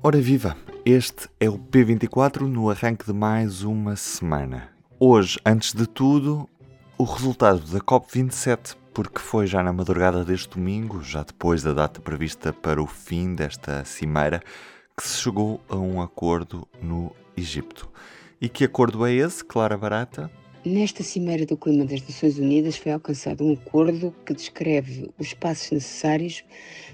Ora viva! Este é o P24 no arranque de mais uma semana. Hoje, antes de tudo, o resultado da COP27, porque foi já na madrugada deste domingo, já depois da data prevista para o fim desta cimeira, que se chegou a um acordo no Egito. E que acordo é esse, Clara Barata? Nesta Cimeira do Clima das Nações Unidas foi alcançado um acordo que descreve os passos necessários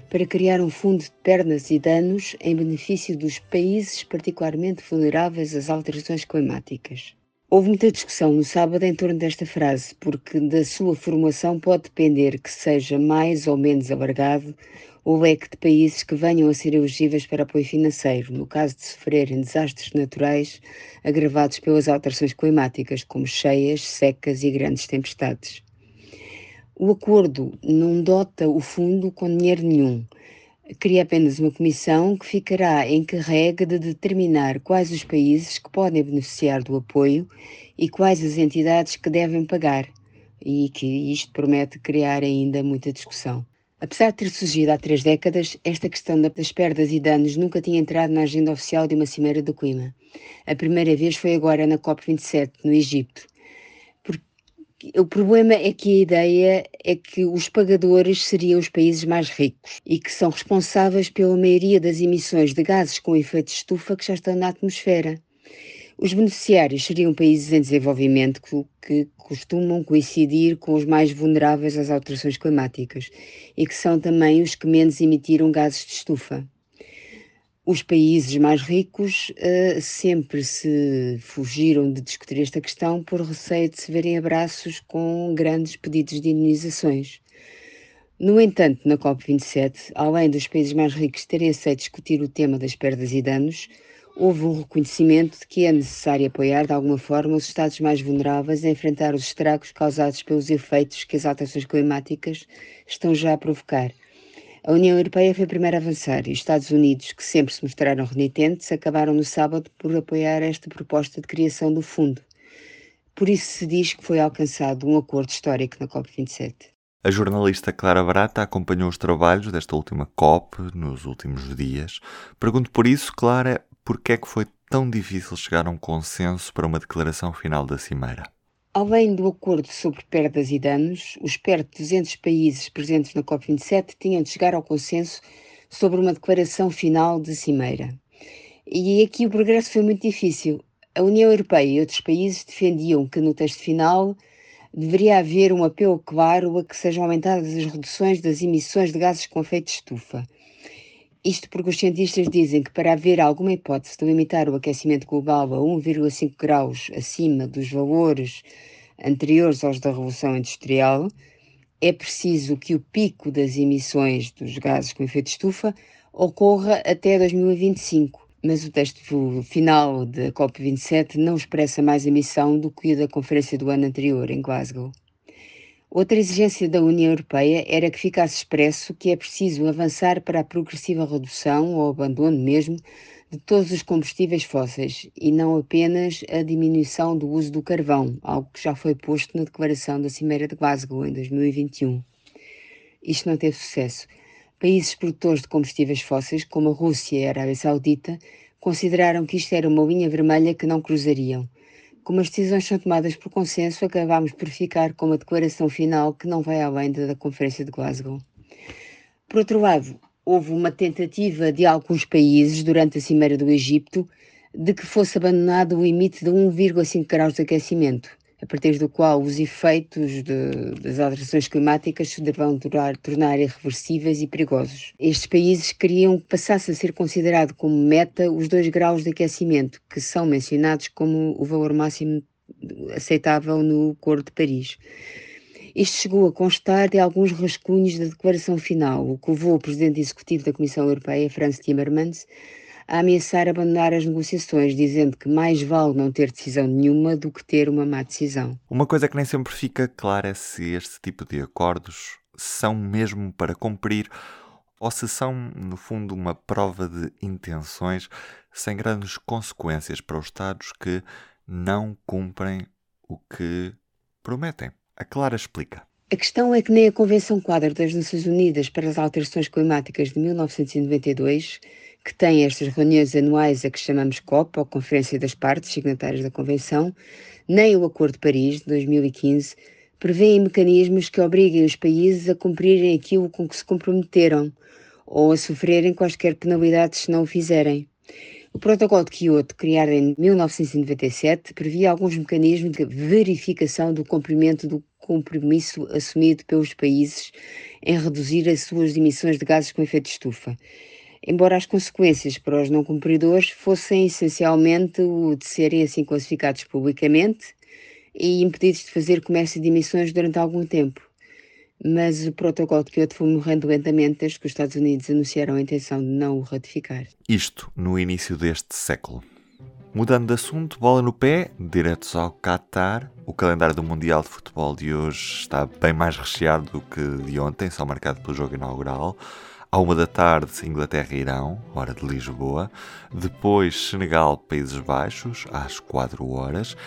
para criar um fundo de perdas e danos em benefício dos países particularmente vulneráveis às alterações climáticas. Houve muita discussão no sábado em torno desta frase, porque da sua formulação pode depender que seja mais ou menos alargado o leque de países que venham a ser elegíveis para apoio financeiro, no caso de sofrerem desastres naturais agravados pelas alterações climáticas, como cheias, secas e grandes tempestades. O acordo não dota o fundo com dinheiro nenhum. Cria apenas uma comissão que ficará encarregue de determinar quais os países que podem beneficiar do apoio e quais as entidades que devem pagar, e que isto promete criar ainda muita discussão. Apesar de ter surgido há três décadas, esta questão das perdas e danos nunca tinha entrado na agenda oficial de uma cimeira do clima. A primeira vez foi agora na COP27, no Egito. O problema é que a ideia é que os pagadores seriam os países mais ricos e que são responsáveis pela maioria das emissões de gases com efeito de estufa que já estão na atmosfera. Os beneficiários seriam países em desenvolvimento que costumam coincidir com os mais vulneráveis às alterações climáticas e que são também os que menos emitiram gases de estufa. Os países mais ricos uh, sempre se fugiram de discutir esta questão por receio de se verem abraços com grandes pedidos de indenizações. No entanto, na COP27, além dos países mais ricos terem aceito discutir o tema das perdas e danos, houve um reconhecimento de que é necessário apoiar de alguma forma os Estados mais vulneráveis a enfrentar os estragos causados pelos efeitos que as alterações climáticas estão já a provocar. A União Europeia foi a primeira a avançar e os Estados Unidos, que sempre se mostraram renitentes, acabaram no sábado por apoiar esta proposta de criação do fundo. Por isso se diz que foi alcançado um acordo histórico na COP27. A jornalista Clara Barata acompanhou os trabalhos desta última COP nos últimos dias. Pergunto por isso, Clara, por que é que foi tão difícil chegar a um consenso para uma declaração final da Cimeira? Além do acordo sobre perdas e danos, os perto de 200 países presentes na COP27 tinham de chegar ao consenso sobre uma declaração final de Cimeira. E aqui o progresso foi muito difícil. A União Europeia e outros países defendiam que no texto final deveria haver um apelo claro a que sejam aumentadas as reduções das emissões de gases com efeito de estufa isto porque os cientistas dizem que para haver alguma hipótese de limitar o aquecimento global a 1,5 graus acima dos valores anteriores aos da Revolução Industrial, é preciso que o pico das emissões dos gases com efeito de estufa ocorra até 2025. Mas o texto final da COP27 não expressa mais emissão do que o da conferência do ano anterior, em Glasgow. Outra exigência da União Europeia era que ficasse expresso que é preciso avançar para a progressiva redução ou abandono mesmo de todos os combustíveis fósseis e não apenas a diminuição do uso do carvão, algo que já foi posto na declaração da Cimeira de Glasgow em 2021. Isto não teve sucesso. Países produtores de combustíveis fósseis, como a Rússia e a Arábia Saudita, consideraram que isto era uma linha vermelha que não cruzariam como as decisões são tomadas por consenso, acabamos por ficar com uma declaração final que não vai além da Conferência de Glasgow. Por outro lado, houve uma tentativa de alguns países, durante a Cimeira do Egito, de que fosse abandonado o limite de 1,5 graus de aquecimento a partir do qual os efeitos de, das alterações climáticas se deverão durar, tornar irreversíveis e perigosos. Estes países queriam que passasse a ser considerado como meta os 2 graus de aquecimento, que são mencionados como o valor máximo aceitável no Acordo de Paris. Isto chegou a constar de alguns rascunhos da declaração final, o que levou o presidente executivo da Comissão Europeia, Franz Timmermans, a ameaçar abandonar as negociações, dizendo que mais vale não ter decisão nenhuma do que ter uma má decisão. Uma coisa que nem sempre fica clara é se este tipo de acordos são mesmo para cumprir ou se são, no fundo, uma prova de intenções sem grandes consequências para os Estados que não cumprem o que prometem. A Clara explica. A questão é que nem a Convenção Quadro das Nações Unidas para as Alterações Climáticas de 1992 que tem estas reuniões anuais a que chamamos COP, ou Conferência das Partes Signatárias da Convenção, nem o Acordo de Paris, de 2015, prevêem mecanismos que obriguem os países a cumprirem aquilo com que se comprometeram ou a sofrerem quaisquer penalidades se não o fizerem. O Protocolo de Kyoto, criado em 1997, previa alguns mecanismos de verificação do cumprimento do compromisso assumido pelos países em reduzir as suas emissões de gases com efeito de estufa embora as consequências para os não cumpridores fossem essencialmente o de serem assim classificados publicamente e impedidos de fazer comércio de emissões durante algum tempo. Mas o protocolo de Kyoto foi morrendo lentamente desde que os Estados Unidos anunciaram a intenção de não o ratificar. Isto no início deste século. Mudando de assunto, bola no pé, diretos ao Qatar. O calendário do Mundial de Futebol de hoje está bem mais recheado do que de ontem, só marcado pelo jogo inaugural. À uma da tarde, Inglaterra-Irão, hora de Lisboa. Depois, Senegal-Países Baixos, às 4 horas.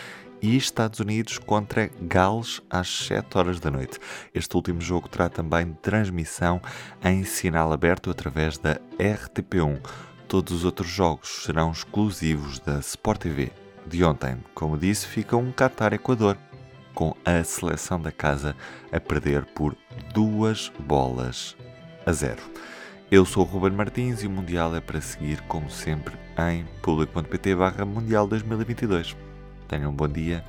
E Estados Unidos contra Gales às 7 horas da noite. Este último jogo terá também transmissão em sinal aberto através da RTP1. Todos os outros jogos serão exclusivos da Sport TV. De ontem, como disse, fica um Qatar-Equador, com a seleção da casa a perder por duas bolas a zero. Eu sou o Ruben Martins e o Mundial é para seguir, como sempre, em público.pt barra Mundial 2022. Tenham um bom dia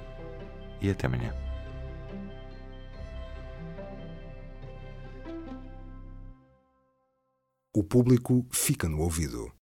e até amanhã. O público fica no ouvido.